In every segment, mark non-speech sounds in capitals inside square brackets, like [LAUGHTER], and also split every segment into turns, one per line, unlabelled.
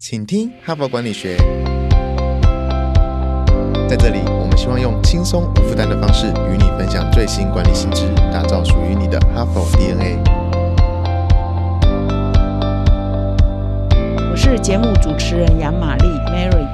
请听哈佛管理学。在这里，我们希望用轻松无负担的方式与你分享最新管理新知，打造属于你的哈佛 DNA。
我是节目主持人杨玛丽 Mary。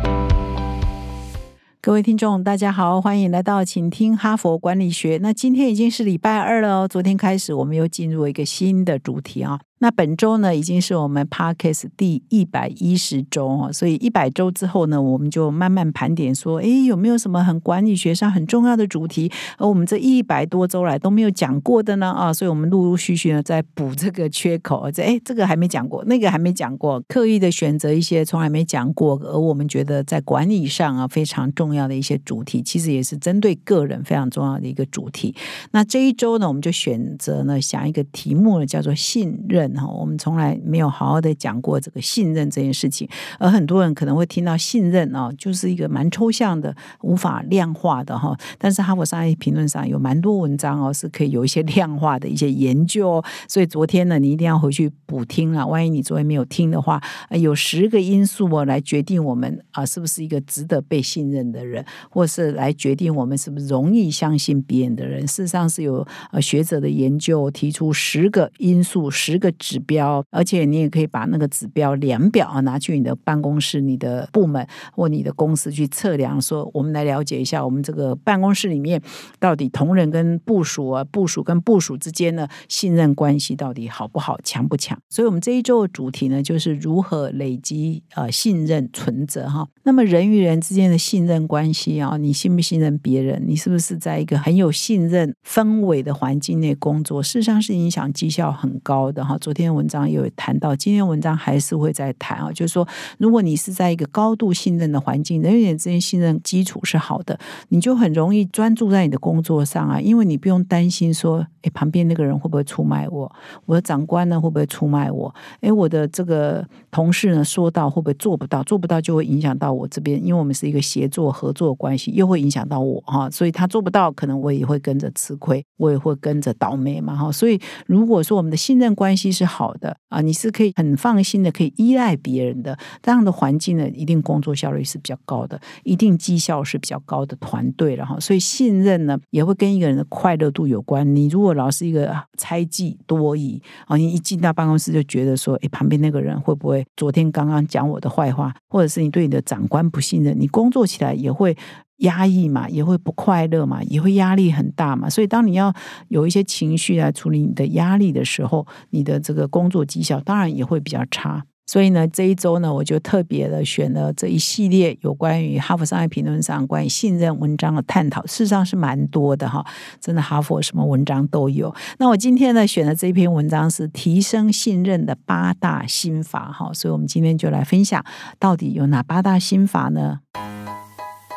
各位听众，大家好，欢迎来到请听哈佛管理学。那今天已经是礼拜二了哦，昨天开始我们又进入一个新的主题啊。那本周呢，已经是我们 Podcast 第一百一十周哦，所以一百周之后呢，我们就慢慢盘点说，哎，有没有什么很管理学上很重要的主题，而我们这一百多周来都没有讲过的呢？啊，所以我们陆陆续续呢在补这个缺口，这哎，这个还没讲过，那个还没讲过，刻意的选择一些从来没讲过，而我们觉得在管理上啊非常重要的一些主题，其实也是针对个人非常重要的一个主题。那这一周呢，我们就选择呢想一个题目呢，叫做信任。哈，我们从来没有好好的讲过这个信任这件事情，而很多人可能会听到信任啊，就是一个蛮抽象的、无法量化的哈。但是哈佛商业评论上有蛮多文章哦，是可以有一些量化的一些研究。所以昨天呢，你一定要回去补听了。万一你昨天没有听的话，有十个因素哦，来决定我们啊是不是一个值得被信任的人，或是来决定我们是不是容易相信别人的人。事实上是有呃学者的研究提出十个因素，十个。指标，而且你也可以把那个指标量表啊拿去你的办公室、你的部门或你的公司去测量，说我们来了解一下我们这个办公室里面到底同仁跟部署啊、部署跟部署之间的信任关系到底好不好、强不强。所以，我们这一周的主题呢，就是如何累积呃信任存折哈。那么，人与人之间的信任关系啊，你信不信任别人？你是不是在一个很有信任氛围的环境内工作？事实上是影响绩效很高的哈。昨天文章也有谈到，今天文章还是会再谈啊，就是说，如果你是在一个高度信任的环境，人与人之间信任基础是好的，你就很容易专注在你的工作上啊，因为你不用担心说，哎，旁边那个人会不会出卖我？我的长官呢会不会出卖我？哎，我的这个同事呢说到会不会做不到？做不到就会影响到我这边，因为我们是一个协作合作关系，又会影响到我哈，所以他做不到，可能我也会跟着吃亏，我也会跟着倒霉嘛哈。所以如果说我们的信任关系是好的啊，你是可以很放心的，可以依赖别人的这样的环境呢，一定工作效率是比较高的，一定绩效是比较高的团队了哈。所以信任呢，也会跟一个人的快乐度有关。你如果老是一个猜忌多疑啊，你一进到办公室就觉得说，哎，旁边那个人会不会昨天刚刚讲我的坏话，或者是你对你的长官不信任，你工作起来也会。压抑嘛，也会不快乐嘛，也会压力很大嘛。所以，当你要有一些情绪来处理你的压力的时候，你的这个工作绩效当然也会比较差。所以呢，这一周呢，我就特别的选了这一系列有关于哈佛商业评论上关于信任文章的探讨，事实上是蛮多的哈。真的，哈佛什么文章都有。那我今天呢，选的这篇文章是提升信任的八大心法哈。所以我们今天就来分享，到底有哪八大心法呢？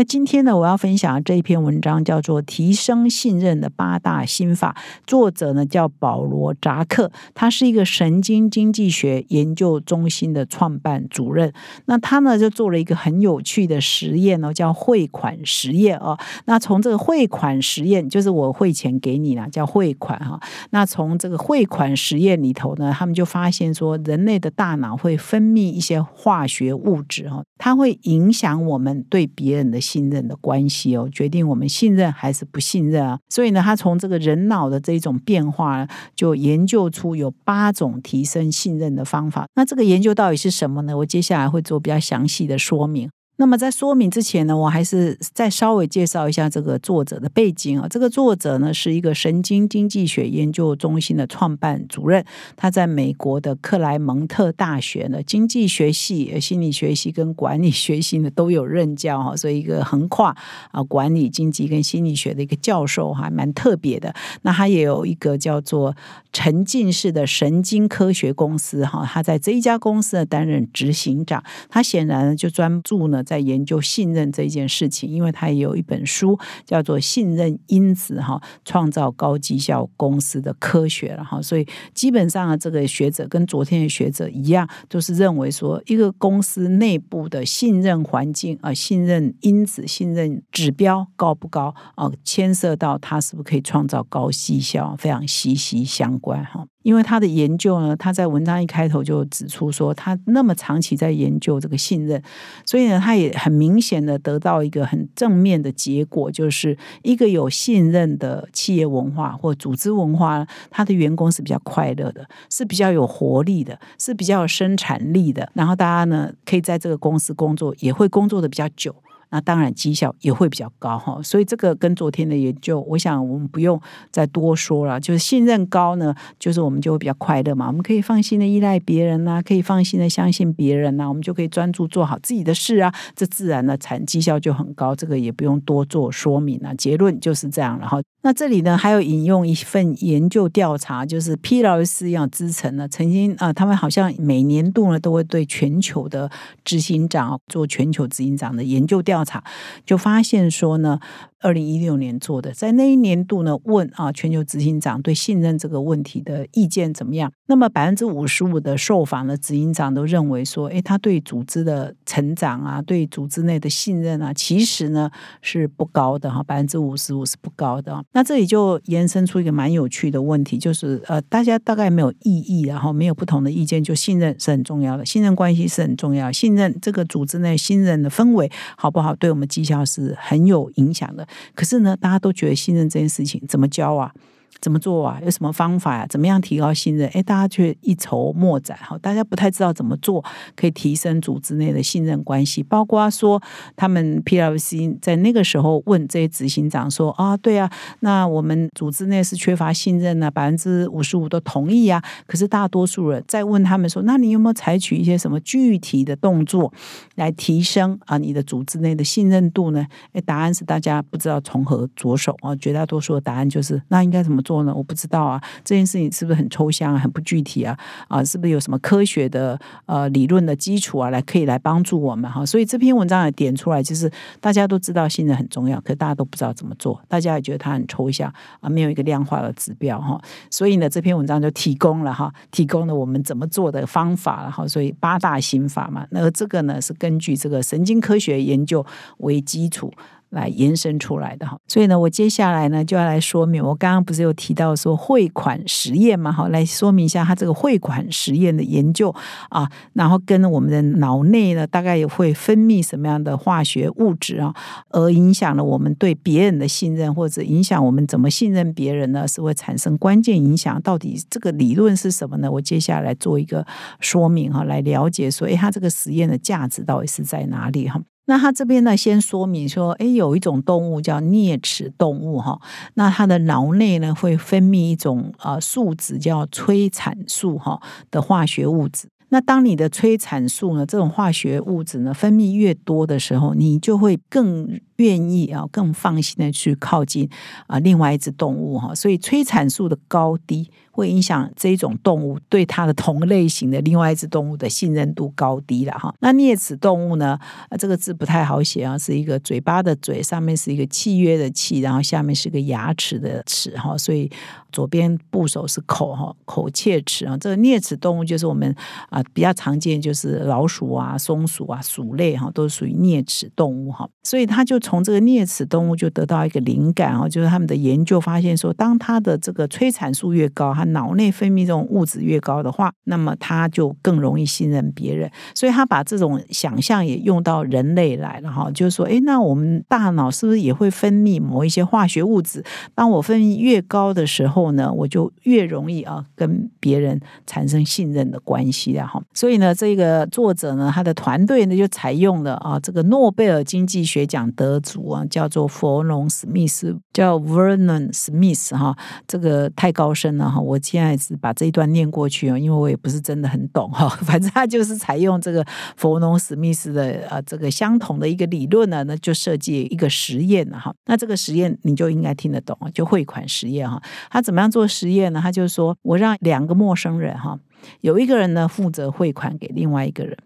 那今天呢，我要分享这一篇文章叫做《提升信任的八大心法》，作者呢叫保罗扎克，他是一个神经经济学研究中心的创办主任。那他呢就做了一个很有趣的实验哦，叫汇款实验哦。那从这个汇款实验，就是我汇钱给你了，叫汇款哈。那从这个汇款实验里头呢，他们就发现说，人类的大脑会分泌一些化学物质哈，它会影响我们对别人的。信任的关系哦，决定我们信任还是不信任啊。所以呢，他从这个人脑的这种变化，就研究出有八种提升信任的方法。那这个研究到底是什么呢？我接下来会做比较详细的说明。那么在说明之前呢，我还是再稍微介绍一下这个作者的背景啊。这个作者呢是一个神经经济学研究中心的创办主任，他在美国的克莱蒙特大学呢经济学系、心理学系跟管理学系呢都有任教哈，所以一个横跨啊管理、经济跟心理学的一个教授，还蛮特别的。那他也有一个叫做沉浸式的神经科学公司哈，他在这一家公司呢担任执行长，他显然就专注呢。在研究信任这件事情，因为他也有一本书叫做《信任因子》哈，创造高绩效公司的科学了哈。所以基本上啊，这个学者跟昨天的学者一样，都是认为说，一个公司内部的信任环境啊，信任因子、信任指标高不高啊，牵涉到它是不是可以创造高绩效，非常息息相关哈。因为他的研究呢，他在文章一开头就指出说，他那么长期在研究这个信任，所以呢，他也很明显的得到一个很正面的结果，就是一个有信任的企业文化或组织文化，他的员工是比较快乐的，是比较有活力的，是比较有生产力的，然后大家呢可以在这个公司工作，也会工作的比较久。那当然绩效也会比较高哈，所以这个跟昨天的研究，我想我们不用再多说了。就是信任高呢，就是我们就会比较快乐嘛，我们可以放心的依赖别人呐，可以放心的相信别人呐，我们就可以专注做好自己的事啊，这自然的产绩效就很高。这个也不用多做说明了，结论就是这样了哈。那这里呢，还有引用一份研究调查，就是披劳斯一样支撑呢，曾经啊，他们好像每年度呢都会对全球的执行长做全球执行长的研究调调查，就发现说呢。二零一六年做的，在那一年度呢，问啊全球执行长对信任这个问题的意见怎么样？那么百分之五十五的受访的执行长都认为说，哎，他对组织的成长啊，对组织内的信任啊，其实呢是不高的哈，百分之五十五是不高的。那这里就延伸出一个蛮有趣的问题，就是呃，大家大概没有异议，然后没有不同的意见，就信任是很重要的，信任关系是很重要，信任这个组织内信任的氛围好不好，对我们绩效是很有影响的。可是呢，大家都觉得信任这件事情怎么教啊？怎么做啊？有什么方法呀？怎么样提高信任？哎，大家却一筹莫展哈，大家不太知道怎么做可以提升组织内的信任关系。包括说，他们 PLC 在那个时候问这些执行长说：“啊，对啊，那我们组织内是缺乏信任呢，百分之五十五都同意啊。可是大多数人在问他们说：那你有没有采取一些什么具体的动作来提升啊你的组织内的信任度呢？哎，答案是大家不知道从何着手啊。绝大多数的答案就是那应该怎么？做呢？我不知道啊，这件事情是不是很抽象啊，很不具体啊？啊，是不是有什么科学的呃理论的基础啊，来可以来帮助我们哈？所以这篇文章也点出来，就是大家都知道信任很重要，可大家都不知道怎么做，大家也觉得它很抽象啊，没有一个量化的指标哈。所以呢，这篇文章就提供了哈，提供了我们怎么做的方法了哈。所以八大心法嘛，那这个呢是根据这个神经科学研究为基础。来延伸出来的哈，所以呢，我接下来呢就要来说明，我刚刚不是有提到说汇款实验嘛，哈，来说明一下它这个汇款实验的研究啊，然后跟我们的脑内呢大概也会分泌什么样的化学物质啊，而影响了我们对别人的信任，或者影响我们怎么信任别人呢？是会产生关键影响。到底这个理论是什么呢？我接下来做一个说明哈，来了解说，哎，它这个实验的价值到底是在哪里哈？那他这边呢，先说明说，哎，有一种动物叫啮齿动物哈，那它的脑内呢会分泌一种呃素质叫催产素哈的化学物质。那当你的催产素呢这种化学物质呢分泌越多的时候，你就会更愿意啊更放心的去靠近啊另外一只动物哈。所以催产素的高低。会影响这一种动物对它的同类型的另外一只动物的信任度高低了哈。那啮齿动物呢？啊，这个字不太好写啊，是一个嘴巴的嘴，上面是一个契约的契，然后下面是个牙齿的齿哈。所以左边部首是口哈，口切齿啊。这个啮齿动物就是我们啊比较常见，就是老鼠啊、松鼠啊、鼠类哈，都属于啮齿动物哈。所以他就从这个啮齿动物就得到一个灵感啊，就是他们的研究发现说，当它的这个催产素越高，它脑内分泌这种物质越高的话，那么他就更容易信任别人。所以他把这种想象也用到人类来了哈，就是说，哎，那我们大脑是不是也会分泌某一些化学物质？当我分泌越高的时候呢，我就越容易啊跟别人产生信任的关系啊哈。所以呢，这个作者呢，他的团队呢就采用了啊这个诺贝尔经济学奖得主啊，叫做佛隆史密斯，叫 Vernon Smith 哈，这个太高深了哈，我现在是把这一段念过去啊，因为我也不是真的很懂哈，[LAUGHS] 反正他就是采用这个佛隆史密斯的呃这个相同的一个理论呢，那就设计一个实验了哈，那这个实验你就应该听得懂就汇款实验哈，他怎么样做实验呢？他就说我让两个陌生人哈，有一个人呢负责汇款给另外一个人，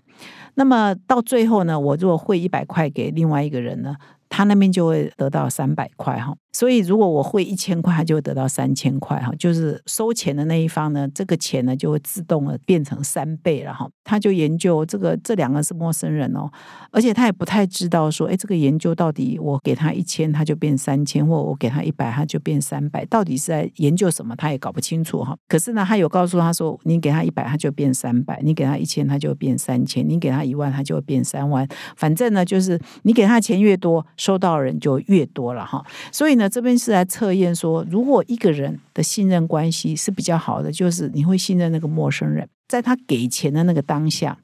那么到最后呢，我如果汇一百块给另外一个人呢，他那边就会得到三百块哈。所以，如果我汇一千块，他就会得到三千块哈。就是收钱的那一方呢，这个钱呢就会自动的变成三倍了哈。他就研究这个，这两个是陌生人哦，而且他也不太知道说，哎，这个研究到底我给他一千，他就变三千，或我给他一百，他就变三百，到底是在研究什么，他也搞不清楚哈。可是呢，他有告诉他说，你给他一百，他就变三百；你给他一千，他就变三千；你给他一万，他就变三万。反正呢，就是你给他钱越多，收到人就越多了哈。所以呢。这边是来测验说，如果一个人的信任关系是比较好的，就是你会信任那个陌生人，在他给钱的那个当下，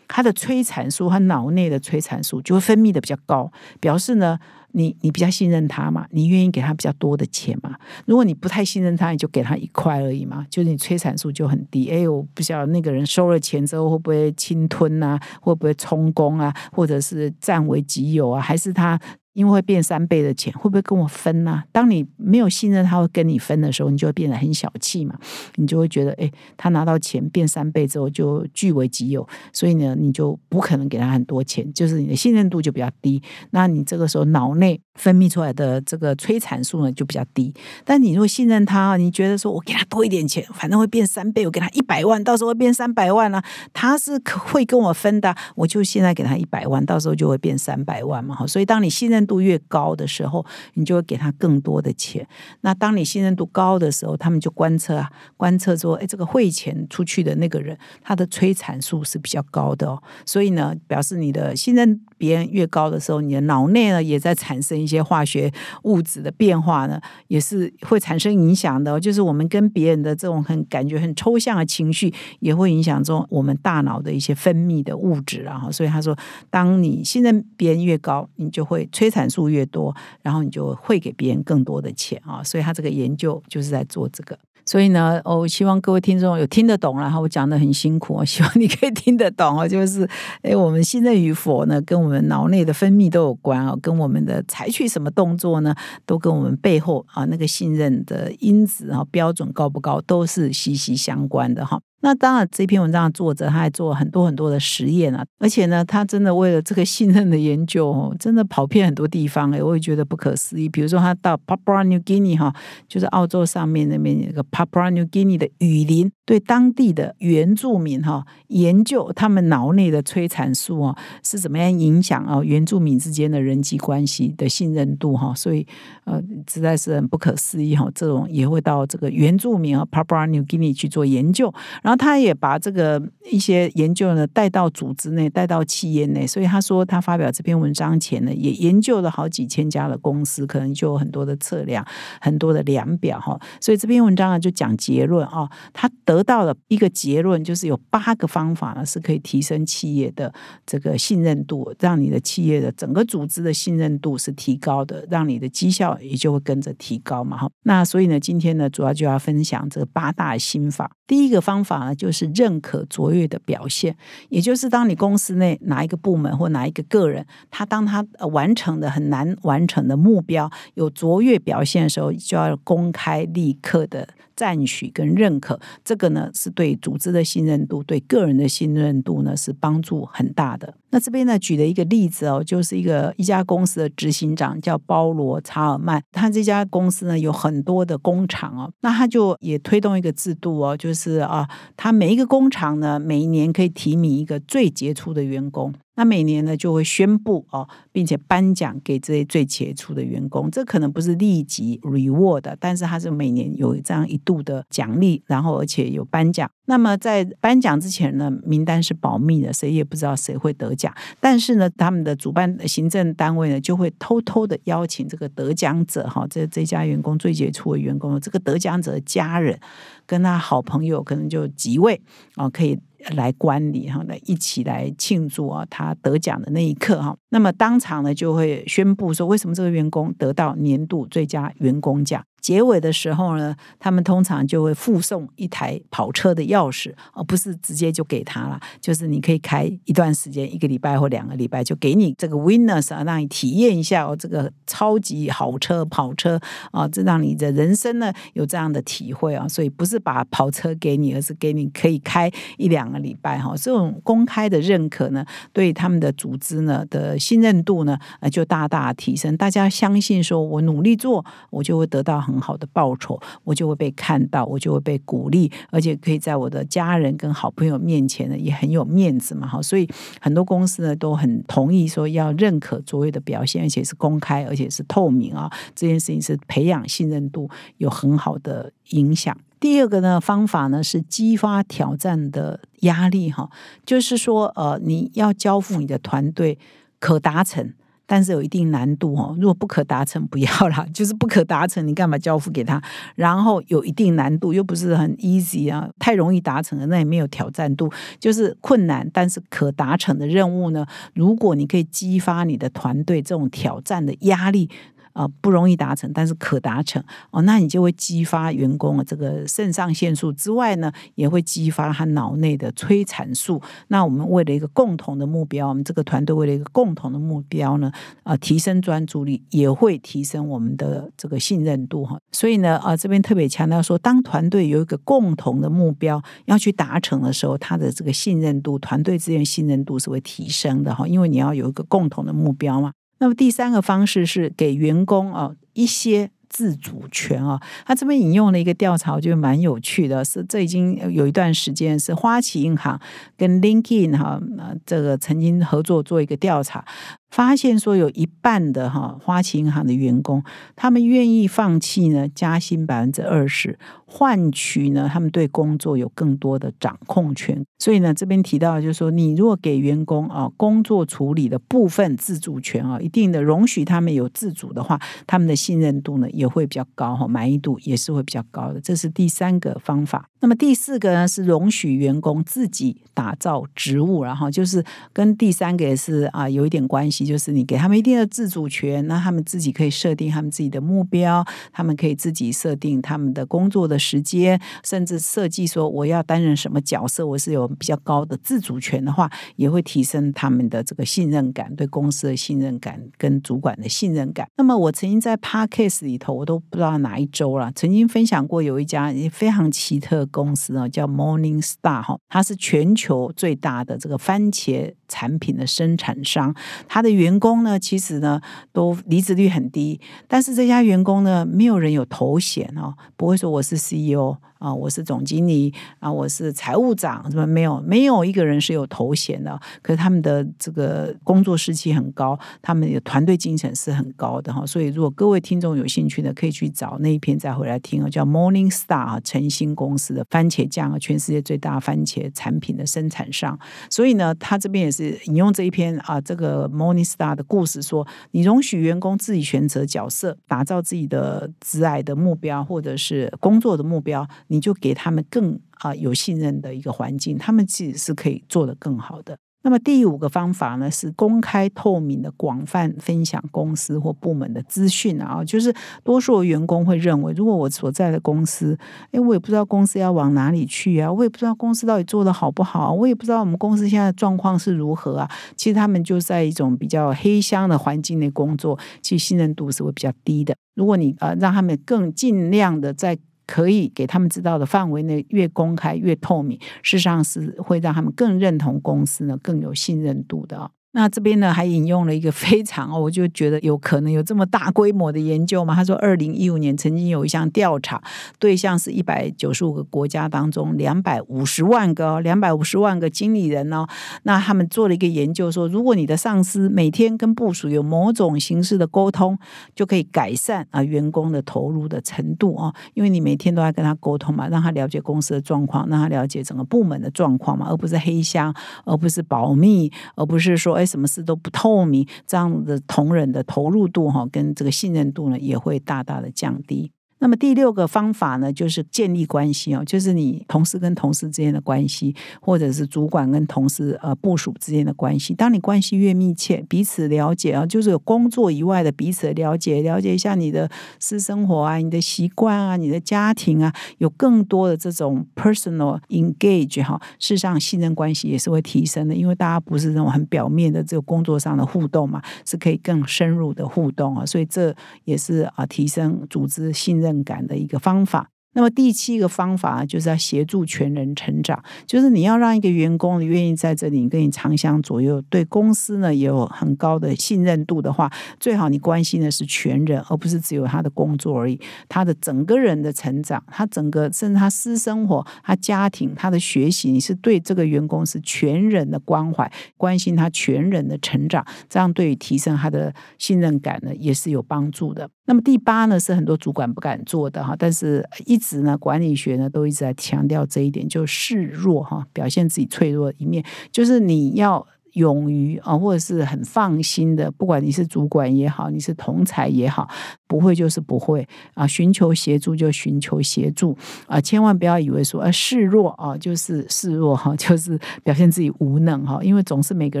他的催产素，他脑内的催产素就会分泌的比较高，表示呢，你你比较信任他嘛，你愿意给他比较多的钱嘛。如果你不太信任他，你就给他一块而已嘛，就是你催产素就很低。哎，我不晓得那个人收了钱之后会不会侵吞啊，会不会充公啊，或者是占为己有啊，还是他？因为会变三倍的钱，会不会跟我分呢？当你没有信任他会跟你分的时候，你就会变得很小气嘛。你就会觉得，哎，他拿到钱变三倍之后就据为己有，所以呢，你就不可能给他很多钱，就是你的信任度就比较低。那你这个时候脑内分泌出来的这个催产素呢就比较低。但你如果信任他，你觉得说我给他多一点钱，反正会变三倍，我给他一百万，到时候会变三百万啊，他是会跟我分的，我就现在给他一百万，到时候就会变三百万嘛。所以当你信任。度越高的时候，你就会给他更多的钱。那当你信任度高的时候，他们就观测啊，观测说，哎，这个汇钱出去的那个人，他的催产素是比较高的哦。所以呢，表示你的信任别人越高的时候，你的脑内呢也在产生一些化学物质的变化呢，也是会产生影响的。就是我们跟别人的这种很感觉很抽象的情绪，也会影响中我们大脑的一些分泌的物质啊。所以他说，当你信任别人越高，你就会催产。数越多，然后你就会给别人更多的钱啊！所以他这个研究就是在做这个。所以呢，我希望各位听众有听得懂然后我讲的很辛苦，我 [LAUGHS] 希望你可以听得懂哦。就是，哎，我们信任与否呢，跟我们脑内的分泌都有关哦，跟我们的采取什么动作呢，都跟我们背后啊那个信任的因子啊标准高不高，都是息息相关的哈。那当然，这篇文章的作者他还做了很多很多的实验啊，而且呢，他真的为了这个信任的研究哦，真的跑遍很多地方哎，我也觉得不可思议。比如说，他到 Papua New Guinea 哈，就是澳洲上面那边有个 Papua New Guinea 的雨林，对当地的原住民哈研究他们脑内的催产素啊是怎么样影响啊原住民之间的人际关系的信任度哈，所以呃实在是很不可思议哈。这种也会到这个原住民啊 Papua New Guinea 去做研究，然后。他也把这个一些研究呢带到组织内，带到企业内，所以他说他发表这篇文章前呢，也研究了好几千家的公司，可能就有很多的测量，很多的量表哈。所以这篇文章呢就讲结论啊，他得到了一个结论，就是有八个方法呢是可以提升企业的这个信任度，让你的企业的整个组织的信任度是提高的，让你的绩效也就会跟着提高嘛哈。那所以呢，今天呢主要就要分享这八大心法。第一个方法啊，就是认可卓越的表现，也就是当你公司内哪一个部门或哪一个个人，他当他完成的很难完成的目标有卓越表现的时候，就要公开立刻的。赞许跟认可，这个呢是对组织的信任度、对个人的信任度呢是帮助很大的。那这边呢举了一个例子哦，就是一个一家公司的执行长叫包罗查尔曼，他这家公司呢有很多的工厂哦，那他就也推动一个制度哦，就是啊，他每一个工厂呢每一年可以提名一个最杰出的员工。那每年呢就会宣布哦，并且颁奖给这些最杰出的员工。这可能不是立即 reward，但是它是每年有这样一度的奖励，然后而且有颁奖。那么在颁奖之前呢，名单是保密的，谁也不知道谁会得奖。但是呢，他们的主办行政单位呢，就会偷偷的邀请这个得奖者哈，这这家员工最杰出的员工，这个得奖者的家人跟他好朋友，可能就几位啊，可以。来观礼哈，来一起来庆祝啊！他得奖的那一刻哈，那么当场呢就会宣布说，为什么这个员工得到年度最佳员工奖？结尾的时候呢，他们通常就会附送一台跑车的钥匙，而不是直接就给他了。就是你可以开一段时间，一个礼拜或两个礼拜，就给你这个 winners 啊，让你体验一下哦，这个超级好车跑车啊，这让你的人生呢有这样的体会啊。所以不是把跑车给你，而是给你可以开一两个礼拜哈。这种公开的认可呢，对他们的组织呢的信任度呢，就大大提升。大家相信说我努力做，我就会得到。很好的报酬，我就会被看到，我就会被鼓励，而且可以在我的家人跟好朋友面前呢，也很有面子嘛。哈，所以很多公司呢都很同意说要认可卓越的表现，而且是公开，而且是透明啊。这件事情是培养信任度，有很好的影响。第二个呢方法呢是激发挑战的压力哈，就是说呃你要交付你的团队可达成。但是有一定难度哦，如果不可达成，不要啦，[LAUGHS] 就是不可达成，你干嘛交付给他？然后有一定难度，又不是很 easy 啊，太容易达成了，那也没有挑战度，就是困难但是可达成的任务呢？如果你可以激发你的团队这种挑战的压力。啊，不容易达成，但是可达成哦，那你就会激发员工的这个肾上腺素之外呢，也会激发他脑内的催产素。那我们为了一个共同的目标，我们这个团队为了一个共同的目标呢，啊，提升专注力，也会提升我们的这个信任度哈。所以呢，啊，这边特别强调说，当团队有一个共同的目标要去达成的时候，他的这个信任度，团队之间信任度是会提升的哈，因为你要有一个共同的目标嘛。那么第三个方式是给员工啊一些自主权啊，他这边引用了一个调查，我觉得蛮有趣的，是这已经有一段时间是花旗银行跟 LinkedIn 哈这个曾经合作做一个调查。发现说有一半的哈花旗银行的员工，他们愿意放弃呢加薪百分之二十，换取呢他们对工作有更多的掌控权。所以呢这边提到就是说，你如果给员工啊工作处理的部分自主权啊，一定的容许他们有自主的话，他们的信任度呢也会比较高哈，满意度也是会比较高的。这是第三个方法。那么第四个呢是容许员工自己打造职务，然后就是跟第三个也是啊有一点关系。就是你给他们一定的自主权，那他们自己可以设定他们自己的目标，他们可以自己设定他们的工作的时间，甚至设计说我要担任什么角色，我是有比较高的自主权的话，也会提升他们的这个信任感，对公司的信任感跟主管的信任感。那么我曾经在 Parkcase 里头，我都不知道哪一周了，曾经分享过有一家非常奇特公司啊，叫 Morning Star 哈，它是全球最大的这个番茄产品的生产商，他的。员工呢，其实呢都离职率很低，但是这家员工呢，没有人有头衔哦，不会说我是 CEO。啊，我是总经理啊，我是财务长，什么没有？没有一个人是有头衔的。可是他们的这个工作士气很高，他们的团队精神是很高的哈。所以，如果各位听众有兴趣的，可以去找那一篇再回来听啊，叫 Morning Star 啊，晨星公司的番茄酱啊，全世界最大番茄产品的生产商。所以呢，他这边也是引用这一篇啊，这个 Morning Star 的故事，说你容许员工自己选择角色，打造自己的挚爱的目标，或者是工作的目标。你就给他们更啊有信任的一个环境，他们其实是可以做得更好的。那么第五个方法呢，是公开透明的广泛分享公司或部门的资讯啊，就是多数员工会认为，如果我所在的公司，哎，我也不知道公司要往哪里去啊，我也不知道公司到底做的好不好，我也不知道我们公司现在状况是如何啊。其实他们就在一种比较黑箱的环境内工作，其实信任度是会比较低的。如果你呃让他们更尽量的在可以给他们知道的范围内越公开越透明，事实上是会让他们更认同公司呢，更有信任度的。那这边呢，还引用了一个非常，我就觉得有可能有这么大规模的研究嘛？他说，二零一五年曾经有一项调查，对象是一百九十五个国家当中两百五十万个两百五十万个经理人哦。那他们做了一个研究，说如果你的上司每天跟部署有某种形式的沟通，就可以改善啊员工的投入的程度哦，因为你每天都在跟他沟通嘛，让他了解公司的状况，让他了解整个部门的状况嘛，而不是黑箱，而不是保密，而不是说。什么事都不透明，这样的同仁的投入度哈，跟这个信任度呢，也会大大的降低。那么第六个方法呢，就是建立关系哦，就是你同事跟同事之间的关系，或者是主管跟同事呃部署之间的关系。当你关系越密切，彼此了解啊，就是有工作以外的彼此了解，了解一下你的私生活啊、你的习惯啊、你的家庭啊，有更多的这种 personal engage 哈，事实上信任关系也是会提升的，因为大家不是那种很表面的这个工作上的互动嘛，是可以更深入的互动啊，所以这也是啊提升组织信任。感的一个方法。那么第七个方法就是要协助全人成长，就是你要让一个员工愿意在这里跟你长相左右，对公司呢也有很高的信任度的话，最好你关心的是全人，而不是只有他的工作而已。他的整个人的成长，他整个甚至他私生活、他家庭、他的学习，你是对这个员工是全人的关怀，关心他全人的成长，这样对于提升他的信任感呢也是有帮助的。那么第八呢是很多主管不敢做的哈，但是一。直呢，管理学呢都一直在强调这一点，就示弱哈，表现自己脆弱的一面，就是你要。勇于啊，或者是很放心的，不管你是主管也好，你是同才也好，不会就是不会啊，寻求协助就寻求协助啊，千万不要以为说啊示弱啊就是示弱哈，[LAUGHS] 就是表现自己无能哈，因为总是每个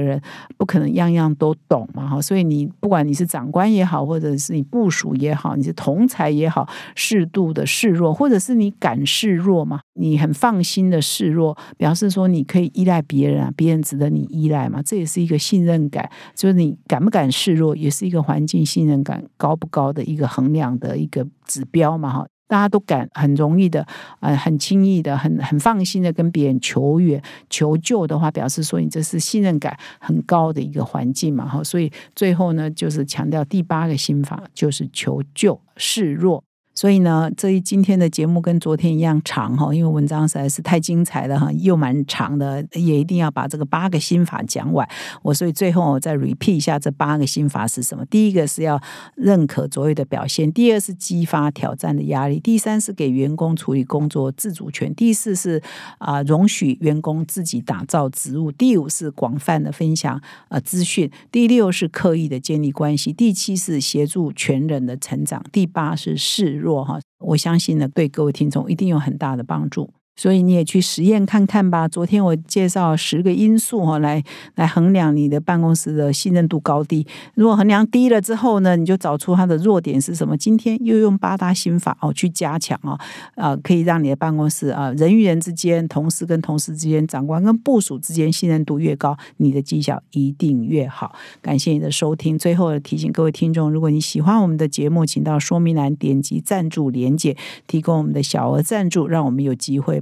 人不可能样样都懂嘛哈，所以你不管你是长官也好，或者是你部署也好，你是同才也好，适度的示弱，或者是你敢示弱嘛，你很放心的示弱，表示说你可以依赖别人啊，别人值得你依赖嘛。这也是一个信任感，就是你敢不敢示弱，也是一个环境信任感高不高的一个衡量的一个指标嘛哈。大家都敢很容易的，呃，很轻易的，很很放心的跟别人求援求救的话，表示说你这是信任感很高的一个环境嘛哈。所以最后呢，就是强调第八个心法，就是求救示弱。所以呢，这一今天的节目跟昨天一样长哈，因为文章实在是太精彩了哈，又蛮长的，也一定要把这个八个心法讲完。我所以最后我再 repeat 一下这八个心法是什么？第一个是要认可卓越的表现，第二是激发挑战的压力，第三是给员工处理工作自主权，第四是啊容许员工自己打造职务，第五是广泛的分享啊资讯，第六是刻意的建立关系，第七是协助全人的成长，第八是示。弱哈，我相信呢，对各位听众一定有很大的帮助。所以你也去实验看看吧。昨天我介绍十个因素哈，来来衡量你的办公室的信任度高低。如果衡量低了之后呢，你就找出它的弱点是什么。今天又用八大心法哦去加强哦，啊，可以让你的办公室啊人与人之间、同事跟同事之间、长官跟部属之间信任度越高，你的绩效一定越好。感谢你的收听。最后提醒各位听众，如果你喜欢我们的节目，请到说明栏点击赞助连结，提供我们的小额赞助，让我们有机会。